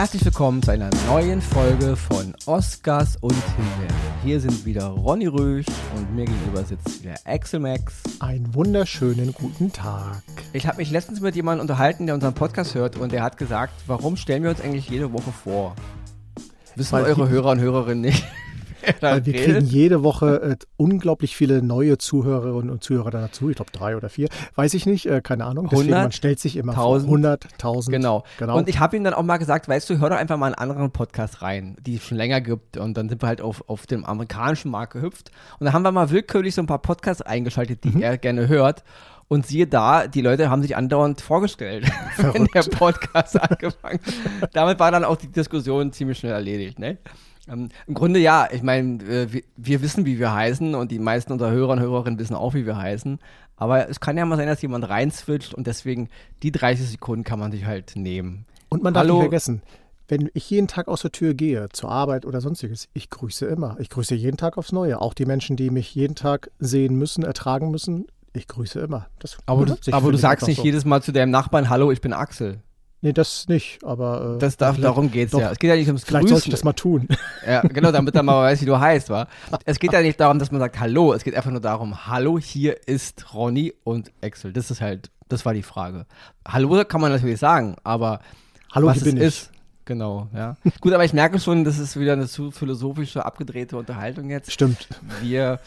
Herzlich willkommen zu einer neuen Folge von Oscars und Himbeeren. Hier sind wieder Ronny Rösch und mir gegenüber sitzt wieder Axel Max. Einen wunderschönen guten Tag. Ich habe mich letztens mit jemandem unterhalten, der unseren Podcast hört und der hat gesagt, warum stellen wir uns eigentlich jede Woche vor? Wissen Weil eure Hörer und Hörerinnen nicht? Weil wir kriegen jede Woche äh, unglaublich viele neue Zuhörerinnen und Zuhörer dazu. Ich glaube drei oder vier. Weiß ich nicht, äh, keine Ahnung. Deswegen, 100, man stellt sich immer 1000. vor. 100, 1000. Genau. genau. Und ich habe ihm dann auch mal gesagt, weißt du, hör doch einfach mal einen anderen Podcast rein, die es schon länger gibt. Und dann sind wir halt auf, auf dem amerikanischen Markt gehüpft. Und dann haben wir mal willkürlich so ein paar Podcasts eingeschaltet, die Mhm. er gerne hört. Und siehe da, die Leute haben sich andauernd vorgestellt, wenn der Podcast angefangen. Damit war dann auch die Diskussion ziemlich schnell erledigt. Ne? Ähm, Im Grunde ja, ich meine, äh, wir, wir wissen, wie wir heißen und die meisten unserer Hörer und Hörerinnen wissen auch, wie wir heißen. Aber es kann ja mal sein, dass jemand reinswitcht und deswegen die 30 Sekunden kann man sich halt nehmen. Und man darf Hallo. nicht vergessen, wenn ich jeden Tag aus der Tür gehe, zur Arbeit oder sonstiges, ich grüße immer. Ich grüße jeden Tag aufs Neue. Auch die Menschen, die mich jeden Tag sehen müssen, ertragen müssen, ich grüße immer. Das Aber du, aber du sagst nicht so. jedes Mal zu deinem Nachbarn, hallo, ich bin Axel. Nee, das nicht, aber. Äh, Das darf, darum geht's doch, ja. Es geht ja nicht ums Vielleicht Grüßen. sollte ich das mal tun. Ja, genau, damit er mal weiß, wie du heißt, wa? Es geht ja nicht darum, dass man sagt Hallo, es geht einfach nur darum, Hallo, hier ist Ronny und Axel. Das ist halt, das war die Frage. Hallo kann man natürlich sagen, aber Hallo, was es ich. ist, genau, ja. Gut, aber ich merke schon, das ist wieder eine zu philosophische, abgedrehte Unterhaltung jetzt. Stimmt. Wir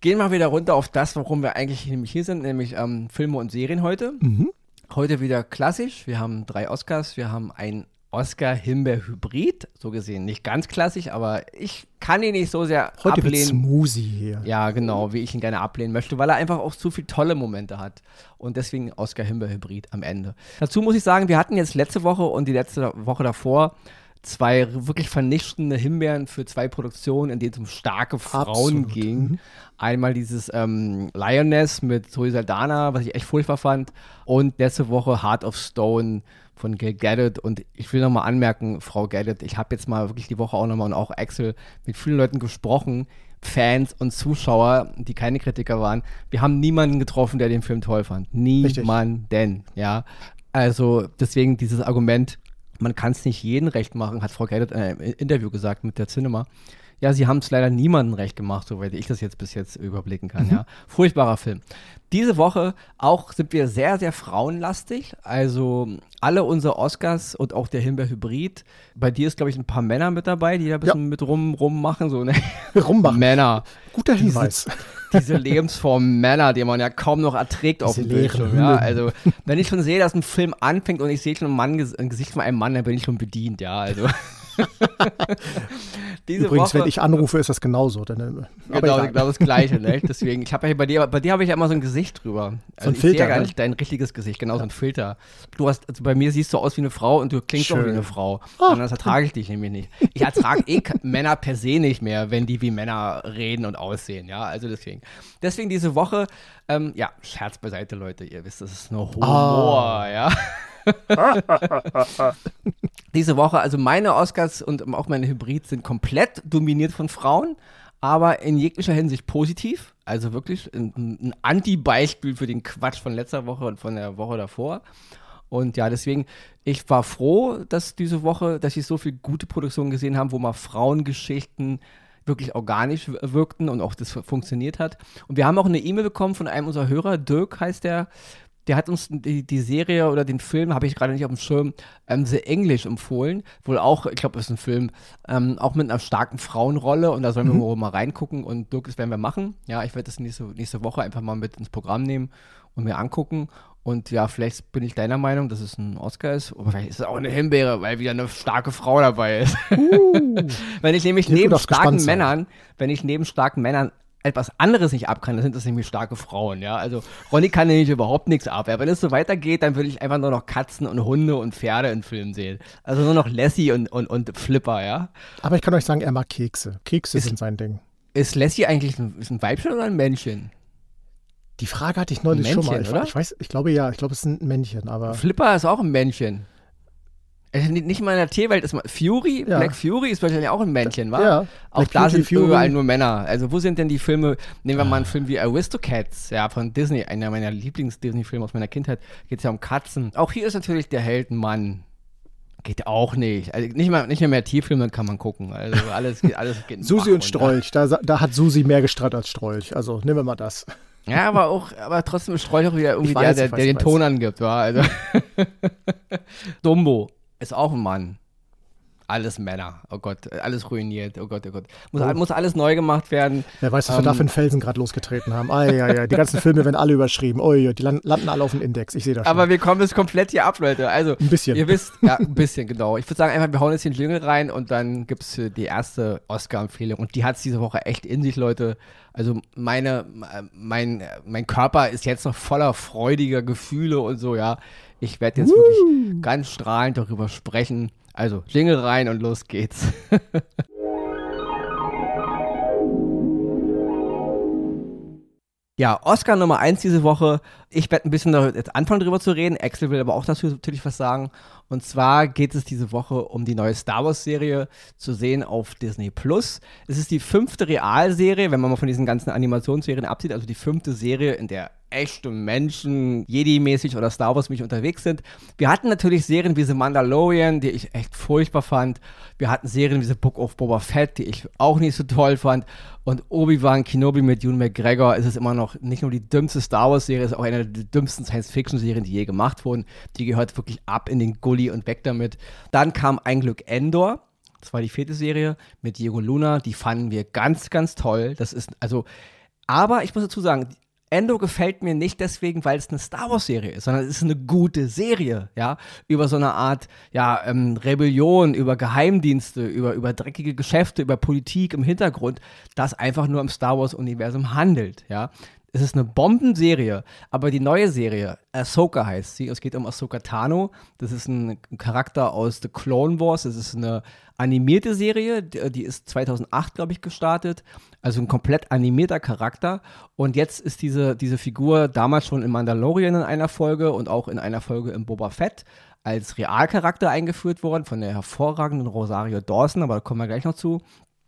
gehen mal wieder runter auf das, warum wir eigentlich nämlich hier sind, nämlich ähm, Filme und Serien heute. Mhm. Heute wieder klassisch. Wir haben drei Oscars. Wir haben ein Oscar-Himbeer-Hybrid. So gesehen nicht ganz klassisch, aber ich kann ihn nicht so sehr Heute ablehnen. Smoothie hier. Ja, genau, wie ich ihn gerne ablehnen möchte, weil er einfach auch zu viele tolle Momente hat. Und deswegen Oscar-Himbeer-Hybrid am Ende. Dazu muss ich sagen, wir hatten jetzt letzte Woche und die letzte Woche davor zwei wirklich vernichtende Himbeeren für zwei Produktionen, in denen es um starke Frauen Absolut. ging. Einmal dieses ähm, Lioness mit Zoe Saldana, was ich echt furchtbar fand. Und letzte Woche Heart of Stone von Gail Gadot. Und ich will nochmal anmerken, Frau Gadot, ich habe jetzt mal wirklich die Woche auch nochmal und auch Axel mit vielen Leuten gesprochen, Fans und Zuschauer, die keine Kritiker waren. Wir haben niemanden getroffen, der den Film toll fand. Richtig. Niemanden, ja. Also deswegen dieses Argument, man kann es nicht jedem recht machen, hat Frau Gadot in einem Interview gesagt mit der Cinema. Ja, sie haben es leider niemandem recht gemacht, soweit ich das jetzt bis jetzt überblicken kann, ja. Furchtbarer Film. Diese Woche auch sind wir sehr, sehr frauenlastig. Also alle unsere Oscars und auch der Himbeer Hybrid. Bei dir ist, glaube ich, ein paar Männer mit dabei, die da ein bisschen mit rum, rummachen. So, ne? Rummachen. Männer. Guter Hinweis. Diese Lebensform Männer, die man ja kaum noch erträgt auf Diese dem Bildschirm. Ja, also, wenn ich schon sehe, dass ein Film anfängt und ich sehe schon ein, Mann, ein Gesicht von einem Mann, dann bin ich schon bedient, ja. Also. Übrigens, Woche, wenn ich anrufe, ist das genauso. Dann, äh, Genau, genau das Gleiche, ne? Deswegen, ich habe ja bei dir, bei dir habe ich ja immer so ein Gesicht drüber. Also ein ich sehe Filter, ja gar ne? nicht dein richtiges Gesicht, genau, so ein Filter. Du hast, also bei mir siehst du aus wie eine Frau und du klingst auch wie Schön. eine Frau. Ah. Anders ertrage ich dich nämlich nicht. Ich ertrage eh Männer per se nicht mehr, wenn die wie Männer reden und aussehen, ja, also deswegen. Deswegen diese Woche, ähm, ja, Scherz beiseite, Leute, ihr wisst, das ist nur Humor, Ah. ja. Diese Woche, also meine Oscars und auch meine Hybrids sind komplett dominiert von Frauen, aber in jeglicher Hinsicht positiv. Also wirklich ein, ein Anti-Beispiel für den Quatsch von letzter Woche und von der Woche davor. Und ja, deswegen, ich war froh, dass diese Woche, dass ich so viel gute Produktionen gesehen habe, wo mal Frauengeschichten wirklich organisch wirkten und auch das fu- funktioniert hat. Und wir haben auch eine E-Mail bekommen von einem unserer Hörer, Dirk heißt der, der hat uns die, die Serie oder den Film, habe ich gerade nicht auf dem Schirm, ähm, The English empfohlen. Wohl auch, ich glaube, ist ein Film, ähm, auch mit einer starken Frauenrolle und da sollen wir wohl mal reingucken und Dirk, das werden wir machen. Ja, ich werde das nächste, nächste Woche einfach mal mit ins Programm nehmen und mir angucken. Und ja, vielleicht bin ich deiner Meinung, dass es ein Oscar ist, aber vielleicht ist es auch eine Himbeere, weil wieder eine starke Frau dabei ist. wenn ich nämlich neben starken. Männern, wenn ich neben starken Männern etwas anderes nicht ab kann, dann sind das nämlich starke Frauen, ja. Also Ronny kann nämlich überhaupt nichts ab. Ja. Wenn es so weitergeht, dann will ich einfach nur noch Katzen und Hunde und Pferde in Filmen sehen. Also nur noch Lassie und, und, und Flipper, ja. Aber ich kann euch sagen, er mag Kekse. Kekse Ist- sind sein Ding. Ist Lassie eigentlich ein, ist ein Weibchen oder ein Männchen? Die Frage hatte ich neulich Ein schon mal. Männchen, Ich, oder? ich weiß, ich glaube ja, ich glaube, es ist ein Männchen, aber Flipper ist auch ein Männchen. Äh, Nicht mal in der Tierwelt ist mal. Fury, Ja. Black Fury ist wahrscheinlich auch ein Männchen, wa? Ja, Auch Black da Beauty, sind Fury. überall nur Männer. Also wo sind denn die Filme? Nehmen wir mal einen Film wie Aristocats, ja, von Disney, einer meiner Lieblings-Disney-Filme aus meiner Kindheit. Geht es ja um Katzen. Auch hier ist natürlich der Held ein Mann. Geht auch nicht. Also nicht, mal, nicht mehr, mehr Tieffilme kann man gucken. Also alles, alles geht Susi und Strolch, da, da hat Susi mehr gestrahlt als Strolch. Also nehmen wir mal das. Ja, aber auch, aber trotzdem ist Strolch auch wieder irgendwie weiß, der, der, der den Ton angibt, war. Also. Dumbo ist auch ein Mann. Alles Männer. Oh Gott, alles ruiniert. Oh Gott, oh Gott. Muss, oh. muss alles neu gemacht werden. Wer weiß, was ähm, wir da für einen Felsen gerade losgetreten haben. Ah, ja, ja. Die ganzen Filme werden alle überschrieben. Oh, ja, die landen alle auf dem Index. Ich sehe das schon. Aber wir kommen jetzt komplett hier ab, Leute. Also, ein bisschen. Ihr wisst, ja, ein bisschen, genau. Ich würde sagen, einfach, wir hauen jetzt den Jingle rein und dann gibt es die erste Oscar-Empfehlung. Und die hat es diese Woche echt in sich, Leute. Also, meine, mein, mein Körper ist jetzt noch voller freudiger Gefühle und so, ja. Ich werde jetzt uh. wirklich ganz strahlend darüber sprechen. Also, Jingle rein und los geht's. Ja, Oscar Nummer 1 diese Woche. Ich werde ein bisschen jetzt anfangen drüber zu reden. Axel will aber auch dazu natürlich was sagen. Und zwar geht es diese Woche um die neue Star Wars Serie zu sehen auf Disney Plus. Es ist die fünfte Realserie, wenn man mal von diesen ganzen Animationsserien absieht, also die fünfte Serie, in der echte Menschen, Jedi-mäßig oder Star Wars-mäßig unterwegs sind. Wir hatten natürlich Serien wie The Mandalorian, die ich echt furchtbar fand. Wir hatten Serien wie The Book of Boba Fett, die ich auch nicht so toll fand. Und Obi-Wan Kenobi mit Ewan McGregor ist es immer noch nicht nur die dümmste Star Wars-Serie, es ist auch eine der dümmsten Science-Fiction-Serien, die je gemacht wurden. Die gehört wirklich ab in den Gully und weg damit. Dann kam Ein Glück Endor. Das war die vierte Serie mit Diego Luna. Die fanden wir ganz, ganz toll. Das ist, also, aber ich muss dazu sagen, Endo gefällt mir nicht deswegen, weil es eine Star Wars-Serie ist, sondern es ist eine gute Serie, ja, über so eine Art, ja, ähm, Rebellion, über Geheimdienste, über, über dreckige Geschäfte, über Politik im Hintergrund, das einfach nur im Star Wars-Universum handelt, ja. Es ist eine Bombenserie, aber die neue Serie, Ahsoka heißt sie. Es geht um Ahsoka Tano. Das ist ein Charakter aus The Clone Wars. Das ist eine animierte Serie. Die ist 2008, glaube ich, gestartet. Also ein komplett animierter Charakter. Und jetzt ist diese, diese Figur damals schon in Mandalorian in einer Folge und auch in einer Folge im Boba Fett als Realcharakter eingeführt worden von der hervorragenden Rosario Dawson, aber da kommen wir gleich noch zu.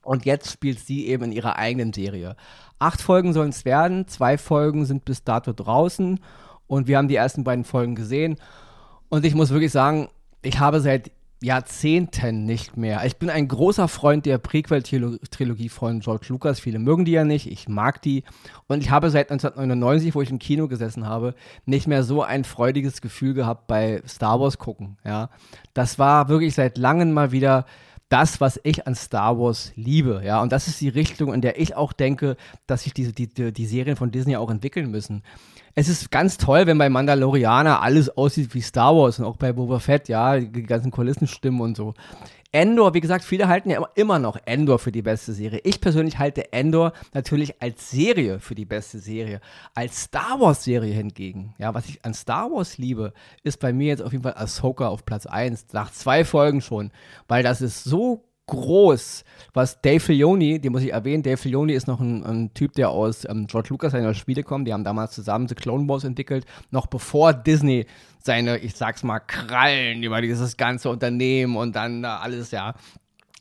Und jetzt spielt sie eben in ihrer eigenen Serie. Acht Folgen sollen es werden, zwei Folgen sind bis dato draußen und wir haben die ersten beiden Folgen gesehen. Und ich muss wirklich sagen, ich habe seit Jahrzehnten nicht mehr. Ich bin ein großer Freund der Prequel-Trilogie von George Lucas. Viele mögen die ja nicht. Ich mag die. Und ich habe seit 1999, wo ich im Kino gesessen habe, nicht mehr so ein freudiges Gefühl gehabt bei Star Wars gucken. Ja, das war wirklich seit langem mal wieder das, was ich an Star Wars liebe, ja, und das ist die Richtung, in der ich auch denke, dass sich diese, die, die, Serien von Disney auch entwickeln müssen. Es ist ganz toll, wenn bei Mandalorianer alles aussieht wie Star Wars und auch bei Boba Fett, ja, die ganzen Kulissen stimmen und so. Endor, wie gesagt, viele halten ja immer noch Endor für die beste Serie. Ich persönlich halte Endor natürlich als Serie für die beste Serie. Als Star Wars Serie hingegen, ja, was ich an Star Wars liebe, ist bei mir jetzt auf jeden Fall Ahsoka auf Platz 1, nach zwei Folgen schon, weil das ist so groß, was Dave Filoni, den muss ich erwähnen, Dave Filoni ist noch ein, ein Typ, der aus ähm, George Lucas seiner Spiele kommt, die haben damals zusammen The Clone Wars entwickelt, noch bevor Disney seine, ich sag's mal, Krallen über dieses ganze Unternehmen und dann äh, alles, ja.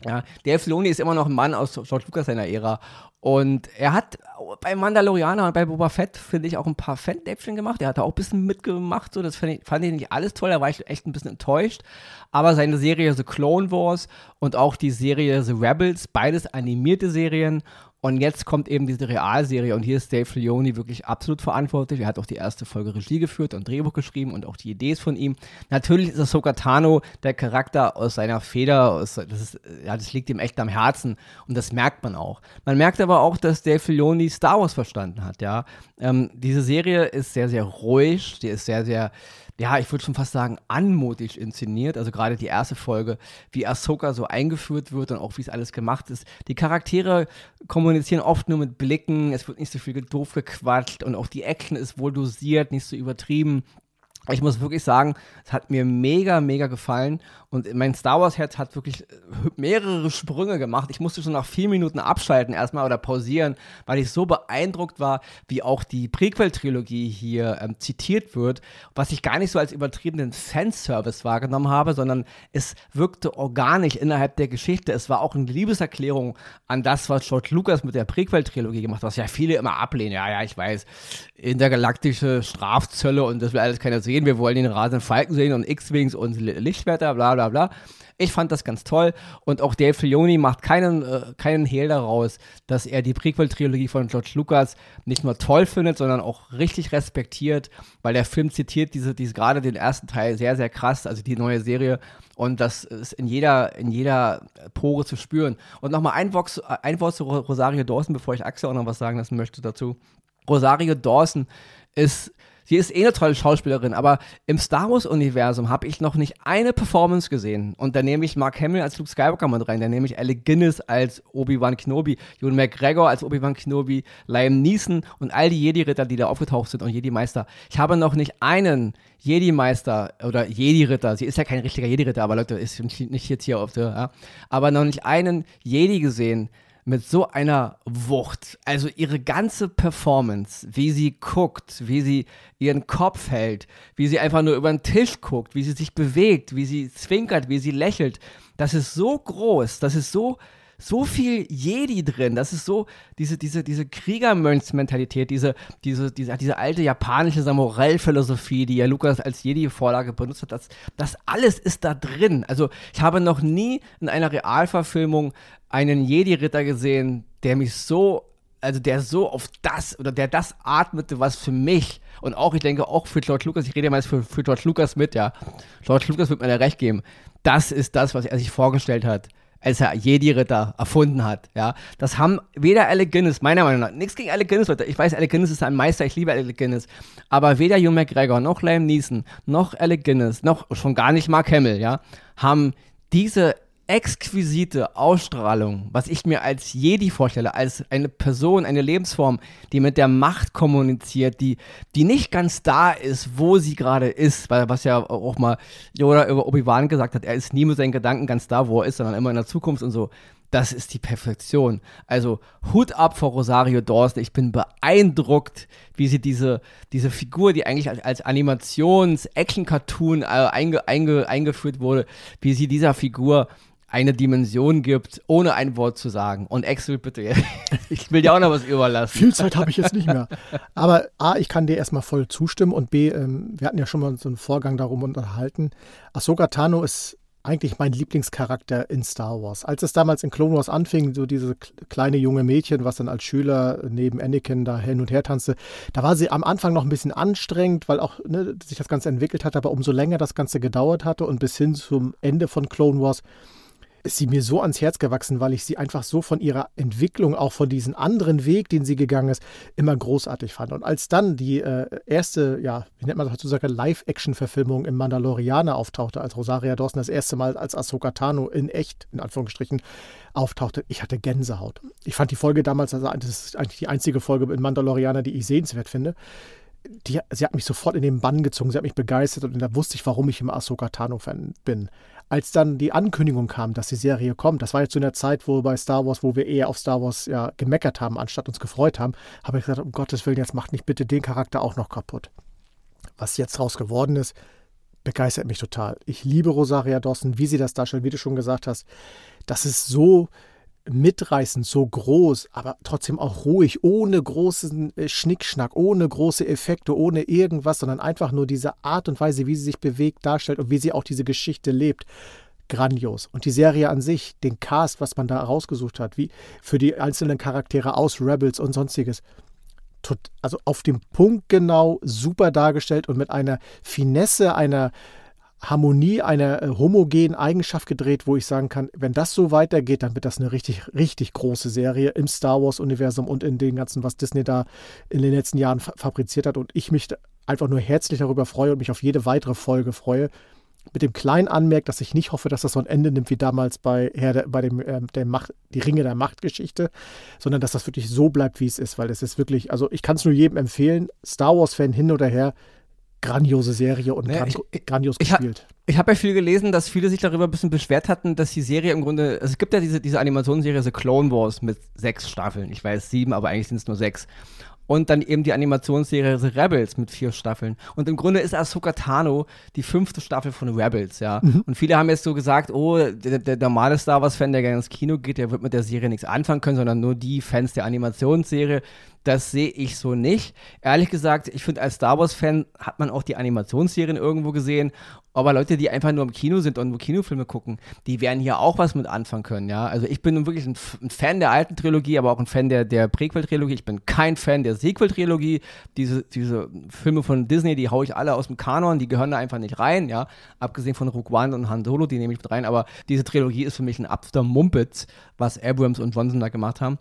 Ja, Dave Filoni ist immer noch ein Mann aus George Lucas seiner Ära und er hat bei Mandalorianer und bei Boba Fett, finde ich, auch ein paar Fan-Däpfchen gemacht. Er hat da auch ein bisschen mitgemacht. So. Das ich, fand ich nicht alles toll. Da war ich echt ein bisschen enttäuscht. Aber seine Serie The Clone Wars und auch die Serie The Rebels, beides animierte Serien und jetzt kommt eben diese Realserie und hier ist Dave Filoni wirklich absolut verantwortlich. Er hat auch die erste Folge Regie geführt und Drehbuch geschrieben und auch die Idee ist von ihm. Natürlich ist Ahsoka Tano der Charakter aus seiner Feder, aus, das, ist, ja, das liegt ihm echt am Herzen und das merkt man auch. Man merkt aber auch, dass Dave Filoni Star Wars verstanden hat, ja. Ähm, diese Serie ist sehr, sehr ruhig, die ist sehr, sehr ja, ich würde schon fast sagen, anmutig inszeniert. Also gerade die erste Folge, wie Ahsoka so eingeführt wird und auch wie es alles gemacht ist. Die Charaktere kommunizieren oft nur mit Blicken, es wird nicht so viel doof gequatscht und auch die Action ist wohl dosiert, nicht so übertrieben. Ich muss wirklich sagen, es hat mir mega, mega gefallen. Und mein Star Wars-Herz hat wirklich äh, mehrere Sprünge gemacht. Ich musste schon nach vier Minuten abschalten erstmal oder pausieren, weil ich so beeindruckt war, wie auch die Prequel-Trilogie hier ähm, zitiert wird, was ich gar nicht so als übertriebenen Fanservice wahrgenommen habe, sondern es wirkte organisch innerhalb der Geschichte. Es war auch eine Liebeserklärung an das, was George Lucas mit der Prequel-Trilogie gemacht hat, was ja viele immer ablehnen. Ja, ja, ich weiß, intergalaktische Strafzölle und das will alles keiner sehen wir wollen den rasenden Falken sehen und X-Wings und Lichtschwerter, bla bla bla. Ich fand das ganz toll und auch Dave Filoni macht keinen, äh, keinen Hehl daraus, dass er die Prequel-Trilogie von George Lucas nicht nur toll findet, sondern auch richtig respektiert, weil der Film zitiert diese, diese gerade den ersten Teil sehr, sehr krass, also die neue Serie und das ist in jeder, in jeder Pore zu spüren. Und nochmal ein, Vox, ein Wort zu Rosario Dawson, bevor ich Axel auch noch was sagen lassen möchte dazu. Rosario Dawson ist sie ist eh eine tolle Schauspielerin, aber im Star Wars-Universum habe ich noch nicht eine Performance gesehen. Und da nehme ich Mark Hamill als Luke Skywalker mit rein, da nehme ich Alec Guinness als Obi-Wan Kenobi, Ewan McGregor als Obi-Wan Kenobi, Liam Neeson und all die Jedi-Ritter, die da aufgetaucht sind und Jedi-Meister. Ich habe noch nicht einen Jedi-Meister oder Jedi-Ritter, sie ist ja kein richtiger Jedi-Ritter, aber Leute, ist nicht jetzt hier auf der, ja, aber noch nicht einen Jedi gesehen, mit so einer Wucht. Also ihre ganze Performance, wie sie guckt, wie sie ihren Kopf hält, wie sie einfach nur über den Tisch guckt, wie sie sich bewegt, wie sie zwinkert, wie sie lächelt. Das ist so groß, das ist so so viel Jedi drin. Das ist so diese, diese, diese Kriegermönchsmentalität, diese, diese, diese, diese alte japanische Samurai-Philosophie, die ja Lukas als Jedi-Vorlage benutzt hat. Das, das alles ist da drin. Also ich habe noch nie in einer Realverfilmung einen Jedi-Ritter gesehen, der mich so, also der so auf das oder der das atmete, was für mich und auch, ich denke, auch für George Lucas, ich rede ja meist für, für George Lucas mit, ja. George Lucas wird mir da recht geben. Das ist das, was er sich vorgestellt hat als er Jedi-Ritter erfunden hat. Ja, das haben weder Alec Guinness, meiner Meinung nach, nichts gegen Alec Guinness, Leute. Ich weiß, Alec Guinness ist ein Meister, ich liebe Alec Guinness. Aber weder Hugh McGregor, noch Liam Neeson, noch Alec Guinness, noch schon gar nicht Mark Hamill, ja, haben diese exquisite Ausstrahlung, was ich mir als Jedi vorstelle, als eine Person, eine Lebensform, die mit der Macht kommuniziert, die, die nicht ganz da ist, wo sie gerade ist, weil was ja auch mal Yoda über Obi-Wan gesagt hat, er ist nie mit seinen Gedanken ganz da, wo er ist, sondern immer in der Zukunft und so. Das ist die Perfektion. Also Hut ab vor Rosario Dawson. Ich bin beeindruckt, wie sie diese, diese Figur, die eigentlich als, als Animations-Action-Cartoon äh, einge, einge, eingeführt wurde, wie sie dieser Figur eine Dimension gibt, ohne ein Wort zu sagen. Und Axel, bitte, ich will dir auch noch was überlassen. Viel Zeit habe ich jetzt nicht mehr. Aber A, ich kann dir erstmal voll zustimmen und B, ähm, wir hatten ja schon mal so einen Vorgang darum unterhalten. Ahsoka Tano ist eigentlich mein Lieblingscharakter in Star Wars. Als es damals in Clone Wars anfing, so diese kleine junge Mädchen, was dann als Schüler neben Anakin da hin und her tanzte, da war sie am Anfang noch ein bisschen anstrengend, weil auch ne, sich das Ganze entwickelt hat, aber umso länger das Ganze gedauert hatte und bis hin zum Ende von Clone Wars ist sie mir so ans Herz gewachsen, weil ich sie einfach so von ihrer Entwicklung, auch von diesem anderen Weg, den sie gegangen ist, immer großartig fand. Und als dann die äh, erste, ja, wie nennt man das heutzutage, Live-Action-Verfilmung im Mandalorianer auftauchte, als Rosaria Dawson das erste Mal als Ahsoka Tano in echt, in Anführungsstrichen, auftauchte, ich hatte Gänsehaut. Ich fand die Folge damals, also das ist eigentlich die einzige Folge in Mandalorianer, die ich sehenswert finde. Die, sie hat mich sofort in den Bann gezogen, sie hat mich begeistert und da wusste ich, warum ich im Ahsoka Tano-Fan bin als dann die Ankündigung kam, dass die Serie kommt, das war jetzt zu einer Zeit, wo bei Star Wars, wo wir eher auf Star Wars ja gemeckert haben, anstatt uns gefreut haben, habe ich gesagt, um Gottes Willen, jetzt macht nicht bitte den Charakter auch noch kaputt. Was jetzt raus geworden ist, begeistert mich total. Ich liebe Rosaria Dawson, wie sie das darstellt, wie du schon gesagt hast. Das ist so, mitreißend, so groß, aber trotzdem auch ruhig, ohne großen äh, Schnickschnack, ohne große Effekte, ohne irgendwas, sondern einfach nur diese Art und Weise, wie sie sich bewegt, darstellt und wie sie auch diese Geschichte lebt. Grandios. Und die Serie an sich, den Cast, was man da rausgesucht hat, wie für die einzelnen Charaktere aus Rebels und sonstiges, also auf dem Punkt genau super dargestellt und mit einer Finesse, einer, Harmonie einer äh, homogenen Eigenschaft gedreht, wo ich sagen kann, wenn das so weitergeht, dann wird das eine richtig, richtig große Serie im Star Wars-Universum und in den ganzen, was Disney da in den letzten Jahren fabriziert hat. Und ich mich einfach nur herzlich darüber freue und mich auf jede weitere Folge freue. Mit dem kleinen Anmerk, dass ich nicht hoffe, dass das so ein Ende nimmt wie damals bei, Herr bei dem, äh, der Macht, die Ringe der Macht-Geschichte, sondern dass das wirklich so bleibt, wie es ist, weil es ist wirklich, also ich kann es nur jedem empfehlen, Star Wars-Fan hin oder her, grandiose Serie und naja, ich, grandios ich, gespielt. Ich, habe ja viel gelesen, dass viele sich darüber ein bisschen beschwert hatten, dass die Serie im Grunde, also es gibt ja diese, diese Animationsserie The Clone Wars mit sechs Staffeln. Ich weiß sieben, aber eigentlich sind es nur sechs. und dann eben die Animationsserie The Rebels mit vier Staffeln. Und im Grunde ist Ahsoka Tano die fünfte Staffel von Rebels, ja. Mhm. Und viele haben jetzt so gesagt, oh, der, der normale Star Wars-Fan, der gerne ins Kino geht, der wird mit der Serie nichts anfangen können, sondern nur die Fans der Animationsserie. Das sehe ich so nicht. Ehrlich gesagt, ich finde, als Star Wars-Fan hat man auch die Animationsserien irgendwo gesehen. Aber Leute, die einfach nur im Kino sind und nur Kinofilme gucken, die werden hier auch was mit anfangen können, ja. Also ich bin wirklich ein, ein Fan der alten Trilogie, aber auch ein Fan der, der Prequel-Trilogie. Ich bin kein Fan der Sequel-Trilogie. Diese, diese Filme von Disney, die haue ich alle aus dem Kanon, die gehören da einfach nicht rein, ja. Abgesehen von Rogue One und Han Solo, die nehme ich mit rein. Aber diese Trilogie ist für mich ein Abster Mumpitz, was Abrams und Johnson da gemacht haben.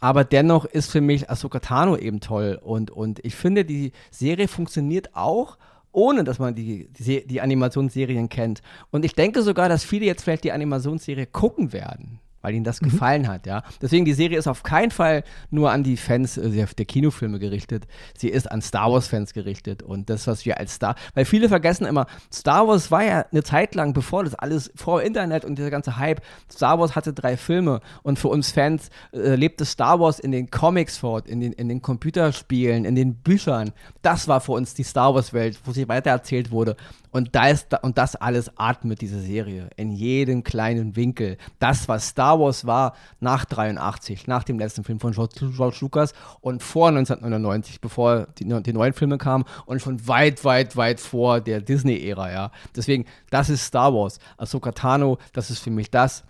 Aber dennoch ist für mich Ahsoka Tano eben toll. Und, und ich finde, die Serie funktioniert auch ohne dass man die, die, die Animationsserien kennt. Und ich denke sogar, dass viele jetzt vielleicht die Animationsserie gucken werden weil ihnen das mhm. gefallen hat, ja. Deswegen, die Serie ist auf keinen Fall nur an die Fans äh, der Kinofilme gerichtet. Sie ist an Star Wars-Fans gerichtet. Und das, was wir als Star, weil viele vergessen immer, Star Wars war ja eine Zeit lang, bevor das alles, vor Internet und dieser ganze Hype, Star Wars hatte drei Filme. Und für uns Fans äh, lebte Star Wars in den Comics fort, in den, in den Computerspielen, in den Büchern. Das war für uns die Star Wars-Welt, wo sie weitererzählt wurde. Und, da ist, und das alles atmet diese Serie in jedem kleinen Winkel. Das, was Star Wars war nach 83, nach dem letzten Film von George, Lucas und vor 1999, bevor die, die, neuen Filme kamen und schon weit, weit, weit vor der Disney-Ära, ja. Deswegen, das ist Star Wars. Ahsoka Tano, das ist für mich das,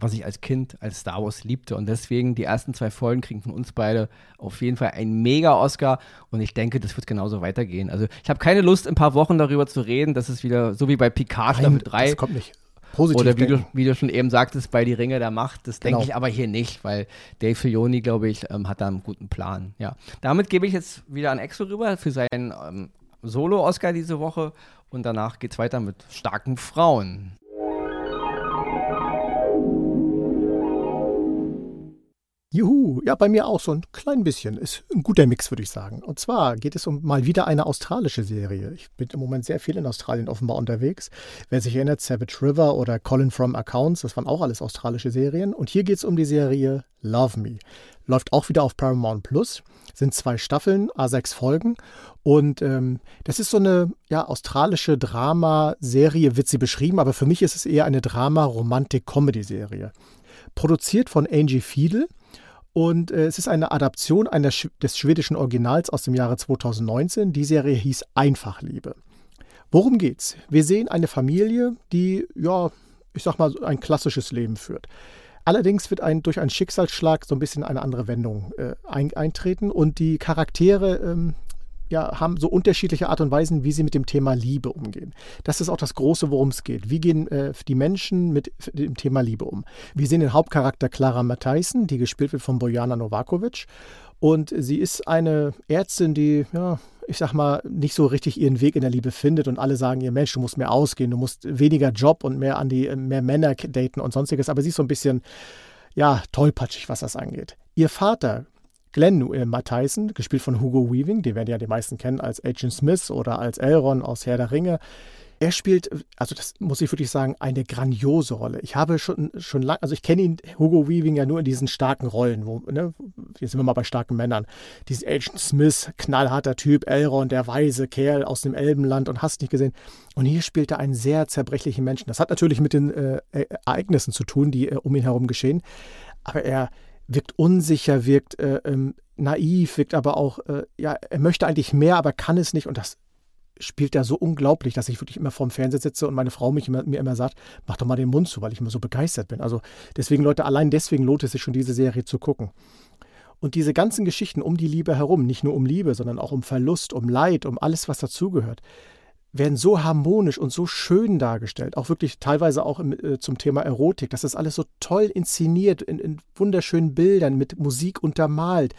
was ich als Kind als Star Wars liebte. Und deswegen die ersten zwei Folgen kriegen von uns beide auf jeden Fall einen Mega-Oscar. Und ich denke, das wird genauso weitergehen. Also ich habe keine Lust, in ein paar Wochen darüber zu reden. Das ist wieder so wie bei Picard Staffel 3. Das kommt nicht. Positiv Oder wie du, wie du, schon eben sagtest, bei Die Ringe der Macht. Das genau. denke ich aber hier nicht, weil Dave Filoni, glaube ich, ähm, hat da einen guten Plan. Ja. Damit gebe ich jetzt wieder an Exo rüber für seinen ähm, Solo-Oscar diese Woche. Und danach geht es weiter mit starken Frauen. Juhu, ja, bei mir auch so ein klein bisschen. Ist ein guter Mix, würde ich sagen. Und zwar geht es um mal wieder eine australische Serie. Ich bin im Moment sehr viel in Australien offenbar unterwegs. Wer sich erinnert, Savage River oder Colin from Accounts, das waren auch alles australische Serien. Und hier geht es um die Serie Love Me. Läuft auch wieder auf Paramount Plus. Sind zwei Staffeln, A6 Folgen. Und ähm, das ist so eine ja, australische Drama-Serie, wird sie beschrieben, aber für mich ist es eher eine Drama-Romantik-Comedy-Serie. Produziert von Angie Fiedel und äh, es ist eine Adaption einer, des schwedischen Originals aus dem Jahre 2019. Die Serie hieß Einfachliebe. Worum geht's? Wir sehen eine Familie, die, ja, ich sag mal, ein klassisches Leben führt. Allerdings wird ein, durch einen Schicksalsschlag so ein bisschen eine andere Wendung äh, ein, eintreten und die Charaktere ähm, ja, haben so unterschiedliche Art und Weisen, wie sie mit dem Thema Liebe umgehen. Das ist auch das Große, worum es geht. Wie gehen äh, die Menschen mit dem Thema Liebe um? Wir sehen den Hauptcharakter Clara Matthijssen, die gespielt wird von Bojana Novakovic. Und sie ist eine Ärztin, die, ja, ich sag mal, nicht so richtig ihren Weg in der Liebe findet und alle sagen ihr, Mensch, du musst mehr ausgehen, du musst weniger Job und mehr an die, mehr Männer daten und sonstiges. Aber sie ist so ein bisschen, ja, tollpatschig, was das angeht. Ihr Vater Glenn äh, Matthijssen, gespielt von Hugo Weaving, den werden ja die meisten kennen als Agent Smith oder als Elrond aus Herr der Ringe. Er spielt, also das muss ich wirklich sagen, eine grandiose Rolle. Ich habe schon, schon lange, also ich kenne ihn, Hugo Weaving, ja nur in diesen starken Rollen, wo, ne, hier sind wir mal bei starken Männern. Diesen Agent Smith, knallharter Typ, Elrond, der weise Kerl aus dem Elbenland und hast nicht gesehen. Und hier spielt er einen sehr zerbrechlichen Menschen. Das hat natürlich mit den äh, Ereignissen zu tun, die äh, um ihn herum geschehen. Aber er, wirkt unsicher, wirkt äh, ähm, naiv, wirkt aber auch, äh, ja, er möchte eigentlich mehr, aber kann es nicht. Und das spielt er so unglaublich, dass ich wirklich immer vorm Fernseher sitze und meine Frau mich immer, mir immer sagt, mach doch mal den Mund zu, weil ich immer so begeistert bin. Also deswegen, Leute, allein deswegen lohnt es sich schon, diese Serie zu gucken. Und diese ganzen Geschichten um die Liebe herum, nicht nur um Liebe, sondern auch um Verlust, um Leid, um alles, was dazugehört, werden so harmonisch und so schön dargestellt, auch wirklich teilweise auch im, äh, zum Thema Erotik, das alles so toll inszeniert, in, in, wunderschönen Bildern, mit Musik untermalt,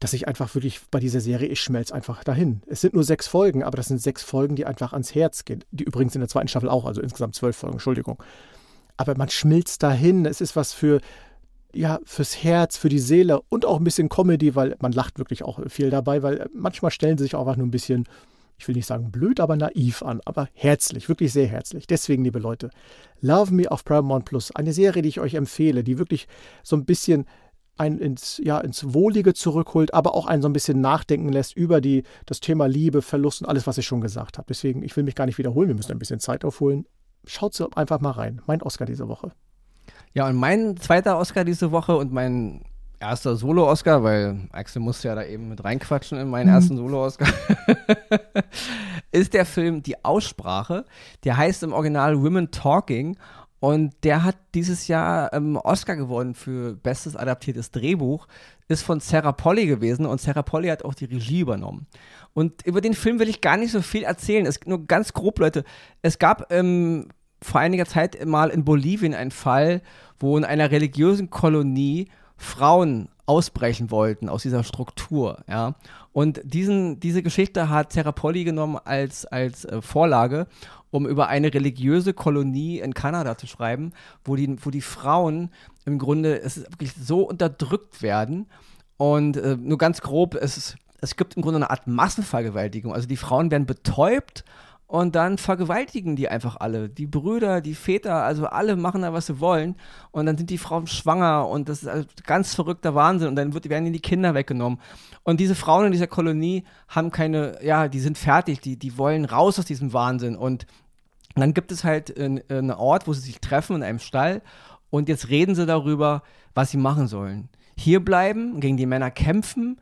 dass ich einfach wirklich bei dieser Serie, ich schmelze einfach dahin. Es sind nur sechs Folgen, aber das sind sechs Folgen, die einfach ans Herz gehen. Die übrigens in der zweiten Staffel auch, also insgesamt zwölf Folgen, Entschuldigung. Aber man schmilzt dahin, es ist was für, ja, fürs Herz, für die Seele und auch ein bisschen Comedy, weil man lacht wirklich auch viel dabei, weil manchmal stellen sie sich auch einfach nur ein bisschen ich will nicht sagen blöd, aber naiv an, aber herzlich, wirklich sehr herzlich. Deswegen, liebe Leute, Love Me auf Paramount Plus, eine Serie, die ich euch empfehle, die wirklich so ein bisschen einen ins, ja, ins Wohlige zurückholt, aber auch einen so ein bisschen nachdenken lässt über die, das Thema Liebe, Verlust und alles, was ich schon gesagt habe. Deswegen, ich will mich gar nicht wiederholen, wir müssen ein bisschen Zeit aufholen. Schaut einfach mal rein. Mein Oscar diese Woche. Ja, und mein zweiter Oscar diese Woche und mein erster Solo-Oscar, weil Axel musste ja da eben mit reinquatschen in meinen mhm. ersten Solo-Oscar, ist der Film Die Aussprache. Der heißt im Original Women Talking und der hat dieses Jahr ähm, Oscar gewonnen für bestes adaptiertes Drehbuch. Ist von Sarah Polly gewesen und Sarah Polly hat auch die Regie übernommen. Und über den Film will ich gar nicht so viel erzählen. Es nur ganz grob, Leute. Es gab ähm, vor einiger Zeit mal in Bolivien einen Fall, wo in einer religiösen Kolonie Frauen ausbrechen wollten aus dieser Struktur, ja. Und diesen, diese Geschichte hat Terrapolli genommen als, als äh, Vorlage, um über eine religiöse Kolonie in Kanada zu schreiben, wo die, wo die Frauen im Grunde es ist wirklich so unterdrückt werden. Und äh, nur ganz grob, es, es gibt im Grunde eine Art Massenvergewaltigung. Also die Frauen werden betäubt und dann vergewaltigen die einfach alle. Die Brüder, die Väter, also alle machen da, was sie wollen. Und dann sind die Frauen schwanger und das ist also ganz verrückter Wahnsinn. Und dann wird, werden ihnen die Kinder weggenommen. Und diese Frauen in dieser Kolonie haben keine, ja, die sind fertig, die, die wollen raus aus diesem Wahnsinn. Und dann gibt es halt einen Ort, wo sie sich treffen in einem Stall. Und jetzt reden sie darüber, was sie machen sollen. Hier bleiben, gegen die Männer kämpfen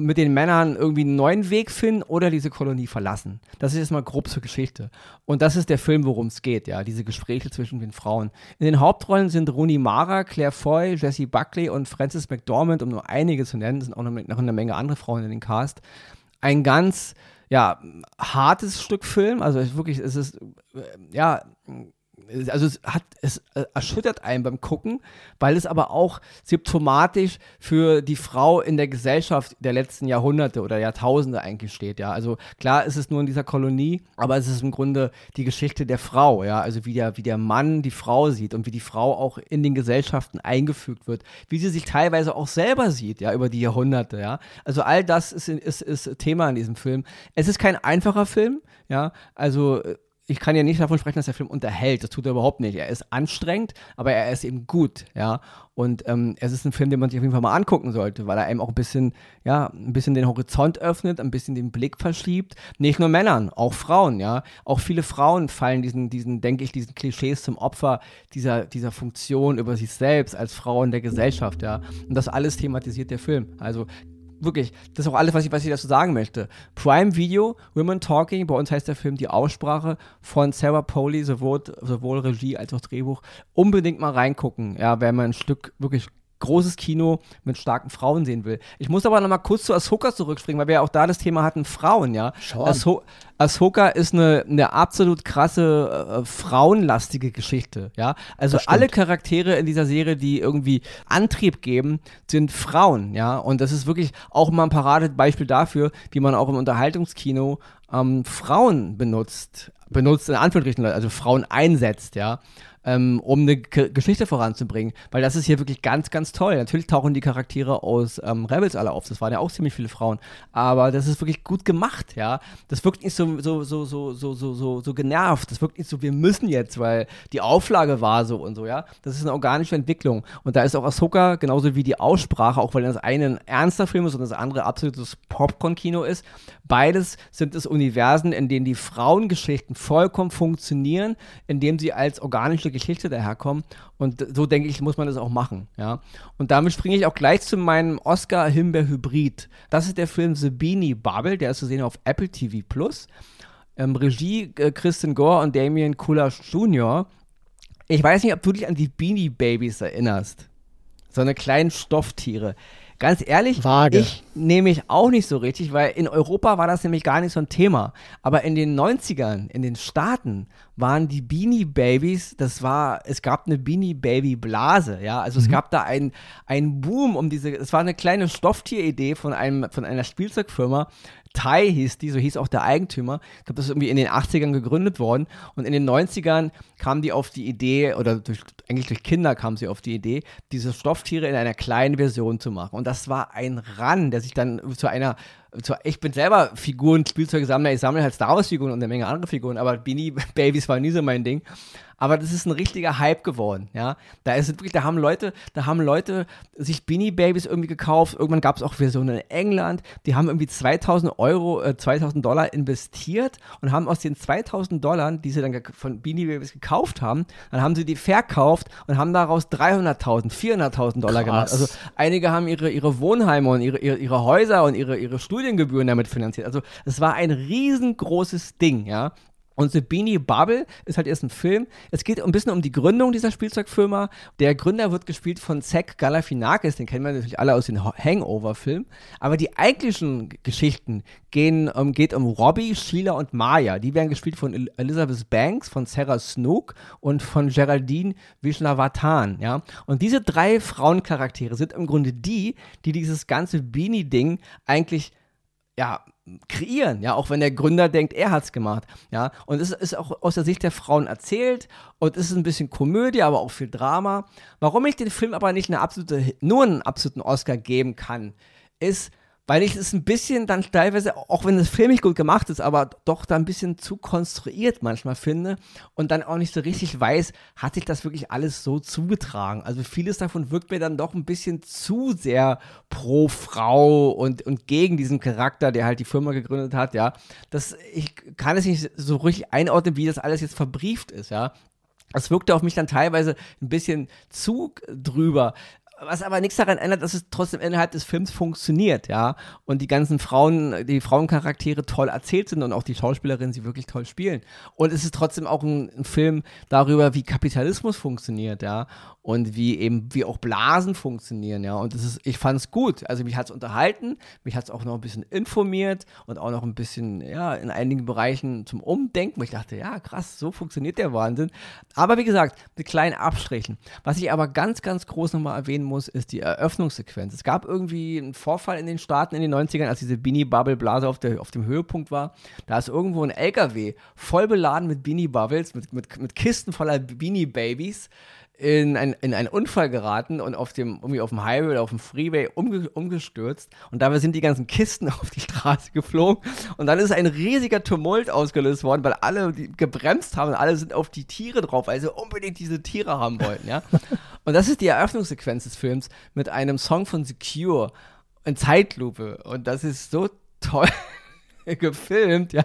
mit den Männern irgendwie einen neuen Weg finden oder diese Kolonie verlassen. Das ist jetzt mal grob zur Geschichte. Und das ist der Film, worum es geht, ja, diese Gespräche zwischen den Frauen. In den Hauptrollen sind Rooney Mara, Claire Foy, Jessie Buckley und Frances McDormand, um nur einige zu nennen, sind auch noch eine Menge andere Frauen in den Cast. Ein ganz, ja, hartes Stück Film, also wirklich, es ist, äh, ja, also es hat, es äh, erschüttert einen beim Gucken, weil es aber auch symptomatisch für die Frau in der Gesellschaft der letzten Jahrhunderte oder Jahrtausende eigentlich steht, ja. Also klar ist es nur in dieser Kolonie, aber es ist im Grunde die Geschichte der Frau, ja. Also wie der, wie der Mann die Frau sieht und wie die Frau auch in den Gesellschaften eingefügt wird, wie sie sich teilweise auch selber sieht, ja, über die Jahrhunderte, ja. Also all das ist, ist, ist Thema in diesem Film. Es ist kein einfacher Film, ja. Also äh, ich kann ja nicht davon sprechen, dass der Film unterhält. Das tut er überhaupt nicht. Er ist anstrengend, aber er ist eben gut, ja. Und ähm, es ist ein Film, den man sich auf jeden Fall mal angucken sollte, weil er einem auch ein bisschen, ja, ein bisschen den Horizont öffnet, ein bisschen den Blick verschiebt. Nicht nur Männern, auch Frauen, ja. Auch viele Frauen fallen diesen, diesen, denke ich, diesen Klischees zum Opfer dieser, dieser Funktion über sich selbst als Frau in der Gesellschaft, ja. Und das alles thematisiert der Film. Also wirklich, das ist auch alles, was ich, was ich dazu sagen möchte. Prime Video, Women Talking, bei uns heißt der Film Die Aussprache von Sarah Poley, sowohl, sowohl Regie als auch Drehbuch. Unbedingt mal reingucken, ja, wenn man ein Stück wirklich großes Kino mit starken Frauen sehen will. Ich muss aber noch mal kurz zu Ahsoka zurückspringen, weil wir ja auch da das Thema hatten, Frauen, ja. Aho Ahsoka ist eine, eine absolut krasse, äh, frauenlastige Geschichte, ja. Also alle Charaktere in dieser Serie, die irgendwie Antrieb geben, sind Frauen, ja. Und das ist wirklich auch mal ein Paradebeispiel dafür, wie man auch im Unterhaltungskino ähm, Frauen benutzt, benutzt in Anführungsstrichen, also Frauen einsetzt, ja ähm, um eine K Geschichte voranzubringen. Weil das ist hier wirklich ganz, ganz toll. Natürlich tauchen die Charaktere aus ähm, Rebels alle auf. Das waren ja auch ziemlich viele Frauen. Aber das ist wirklich gut gemacht, ja. Das wirkt nicht so, so, so, so, so, so, so, so genervt. Das wirkt nicht so, wir müssen jetzt, weil die Auflage war so und so, ja. Das ist eine organische Entwicklung. Und da ist auch Ahsoka genauso wie die Aussprache, auch weil das eine ein ernster Film ist und das andere absolutes Popcorn-Kino ist. Beides sind es Universen, in denen die Frauengeschichten vollkommen funktionieren, indem sie als organische Geschichte daherkommen. Und so denke ich, muss man das auch machen. Ja? Und damit springe ich auch gleich zu meinem Oscar-Himbeer-Hybrid. Das ist der Film The Beanie Bubble, der ist zu sehen auf Apple TV Plus. Ähm, Regie äh, Kristen Gore und Damien Kulasch Jr. Ich weiß nicht, ob du dich an die Beanie Babies erinnerst. So eine kleinen Stofftiere. Ganz ehrlich, Vage. ich nehme mich auch nicht so richtig, weil in Europa war das nämlich gar nicht so ein Thema. Aber in den 90ern, in den Staaten, waren die Beanie Babies, das war, es gab eine Beanie Baby Blase, ja. Also mhm. es gab da einen, Boom um diese, es war eine kleine Stofftieridee von einem, von einer Spielzeugfirma, Tai hieß die, so hieß auch der Eigentümer. Ich glaube, das ist irgendwie in den 80ern gegründet worden. Und in den 90ern kam die auf die Idee, oder durch, eigentlich durch Kinder kam sie auf die Idee, diese Stofftiere in einer kleinen Version zu machen. Und das war ein Run, der sich dann zu einer ich bin selber Figuren, Spielzeugsammler, ich sammle halt Star Wars-Figuren und eine Menge andere Figuren, aber Beanie Babies war nie so mein Ding. Aber das ist ein richtiger Hype geworden, ja. Da ist wirklich, da haben Leute, da haben Leute sich Beanie Babies irgendwie gekauft. Irgendwann gab es auch Versionen in England. Die haben irgendwie 2000 Euro, äh, 2000 Dollar investiert und haben aus den 2000 Dollar, die sie dann von Beanie Babies gekauft haben, dann haben sie die verkauft und haben daraus 300.000, 400.000 Dollar Krass. gemacht. Also einige haben ihre, ihre Wohnheime und ihre, ihre, ihre Häuser und ihre, ihre Studiengebühren damit finanziert. Also es war ein riesengroßes Ding, ja. Und The Beanie Bubble ist halt erst ein Film. Es geht ein bisschen um die Gründung dieser Spielzeugfirma. Der Gründer wird gespielt von Zack Galafinakis, den kennen wir natürlich alle aus den Hangover-Filmen. Aber die eigentlichen Geschichten gehen, um, geht um Robbie, Sheila und Maya. Die werden gespielt von Elizabeth Banks, von Sarah Snook und von Geraldine Vishnavatan. Ja? Und diese drei Frauencharaktere sind im Grunde die, die dieses ganze Beanie-Ding eigentlich ja, kreieren, ja, auch wenn der Gründer denkt, er hat es gemacht, ja, und es ist auch aus der Sicht der Frauen erzählt und es ist ein bisschen Komödie, aber auch viel Drama. Warum ich den Film aber nicht eine absolute, nur einen absoluten Oscar geben kann, ist, weil ich es ein bisschen dann teilweise, auch wenn das Film nicht gut gemacht ist, aber doch da ein bisschen zu konstruiert manchmal finde und dann auch nicht so richtig weiß, hat sich das wirklich alles so zugetragen. Also vieles davon wirkt mir dann doch ein bisschen zu sehr pro Frau und, und gegen diesen Charakter, der halt die Firma gegründet hat, ja. Das, ich kann es nicht so richtig einordnen, wie das alles jetzt verbrieft ist, ja. Es wirkte auf mich dann teilweise ein bisschen zu drüber was aber nichts daran ändert, dass es trotzdem innerhalb des Films funktioniert, ja. Und die ganzen Frauen, die Frauencharaktere toll erzählt sind und auch die Schauspielerinnen sie wirklich toll spielen. Und es ist trotzdem auch ein, ein Film darüber, wie Kapitalismus funktioniert, ja und wie eben, wie auch Blasen funktionieren, ja. Und das ist, ich fand es gut. Also mich hat es unterhalten, mich hat es auch noch ein bisschen informiert und auch noch ein bisschen, ja, in einigen Bereichen zum Umdenken, ich dachte, ja, krass, so funktioniert der Wahnsinn. Aber wie gesagt, mit kleinen Abstrichen. Was ich aber ganz, ganz groß nochmal erwähnen muss, ist die Eröffnungssequenz. Es gab irgendwie einen Vorfall in den Staaten in den 90ern, als diese Beanie-Bubble-Blase auf, auf dem Höhepunkt war. Da ist irgendwo ein LKW voll beladen mit Beanie-Bubbles, mit, mit, mit Kisten voller Beanie-Babys in, ein, in einen Unfall geraten und auf dem, irgendwie auf dem Highway oder auf dem Freeway umge, umgestürzt. Und dabei sind die ganzen Kisten auf die Straße geflogen. Und dann ist ein riesiger Tumult ausgelöst worden, weil alle gebremst haben und alle sind auf die Tiere drauf, weil sie unbedingt diese Tiere haben wollten, ja. Und das ist die Eröffnungssequenz des Films mit einem Song von Secure in Zeitlupe. Und das ist so toll. gefilmt, ja.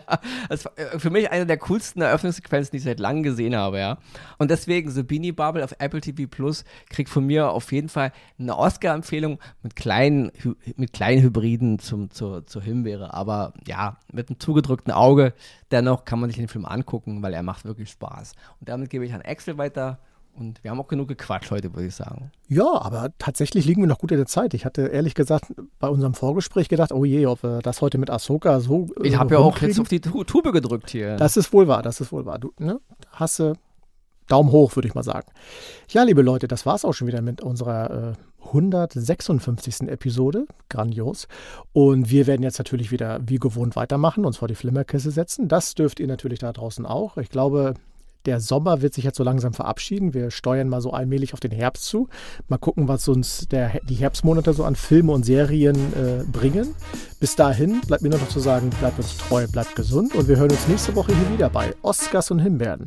Das war äh, für mich eine der coolsten Eröffnungssequenzen, die ich seit langem gesehen habe, ja. Und deswegen, The Beanie Bubble auf Apple TV Plus kriegt von mir auf jeden Fall eine Oscar-Empfehlung mit kleinen, mit kleinen Hybriden zum, zur, zur Himbeere. Aber ja, mit einem zugedrückten Auge, dennoch kann man sich den Film angucken, weil er macht wirklich Spaß. Und damit gebe ich an Axel weiter. Und wir haben auch genug gequatscht heute, würde ich sagen. Ja, aber tatsächlich liegen wir noch gut in der Zeit. Ich hatte ehrlich gesagt bei unserem Vorgespräch gedacht, oh je, ob wir das heute mit Ahsoka so. Äh, ich habe ja auch jetzt auf die Tube gedrückt hier. Das ist wohl wahr, das ist wohl wahr. Du ne, hast du Daumen hoch, würde ich mal sagen. Ja, liebe Leute, das war es auch schon wieder mit unserer äh, 156. Episode. Grandios. Und wir werden jetzt natürlich wieder wie gewohnt weitermachen, uns vor die Flimmerkiste setzen. Das dürft ihr natürlich da draußen auch. Ich glaube, der Sommer wird sich jetzt so langsam verabschieden. Wir steuern mal so allmählich auf den Herbst zu. Mal gucken, was uns der, die Herbstmonate so an Filme und Serien äh, bringen. Bis dahin bleibt mir nur noch zu sagen, bleibt uns treu, bleibt gesund und wir hören uns nächste Woche hier wieder bei Oscars und Himbeeren.